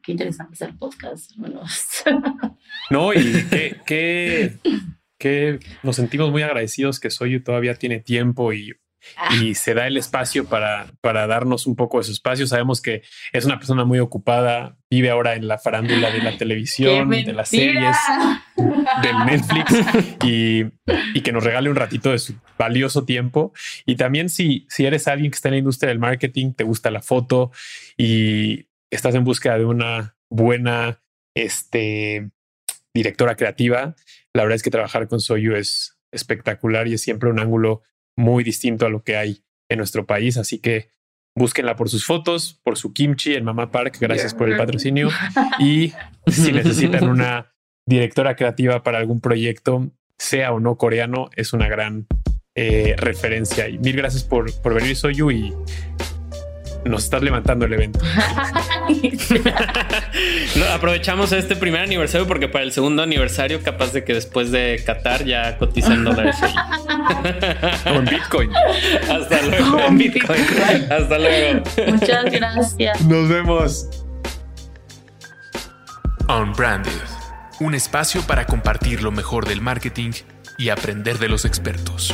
Qué interesante ser podcast. [laughs] no, y qué, qué, nos sentimos muy agradecidos que Soyu todavía tiene tiempo y Ah. y se da el espacio para, para darnos un poco de su espacio. Sabemos que es una persona muy ocupada, vive ahora en la farándula de la televisión, de las series, del Netflix [laughs] y, y, que nos regale un ratito de su valioso tiempo. Y también si, si eres alguien que está en la industria del marketing, te gusta la foto y estás en búsqueda de una buena este, directora creativa, la verdad es que trabajar con Soyu es espectacular y es siempre un ángulo muy distinto a lo que hay en nuestro país. Así que búsquenla por sus fotos, por su kimchi en Mama Park. Gracias por el patrocinio. [laughs] Y si necesitan una directora creativa para algún proyecto, sea o no coreano, es una gran eh, referencia. Y mil gracias por, por venir, Soyu, y nos estás levantando el evento. [laughs] aprovechamos este primer aniversario porque para el segundo aniversario, capaz de que después de Qatar ya cotizan dólares. en Bitcoin. [laughs] Hasta luego. Bitcoin. Hasta luego. Muchas gracias. Nos vemos. Unbranded. Un espacio para compartir lo mejor del marketing y aprender de los expertos.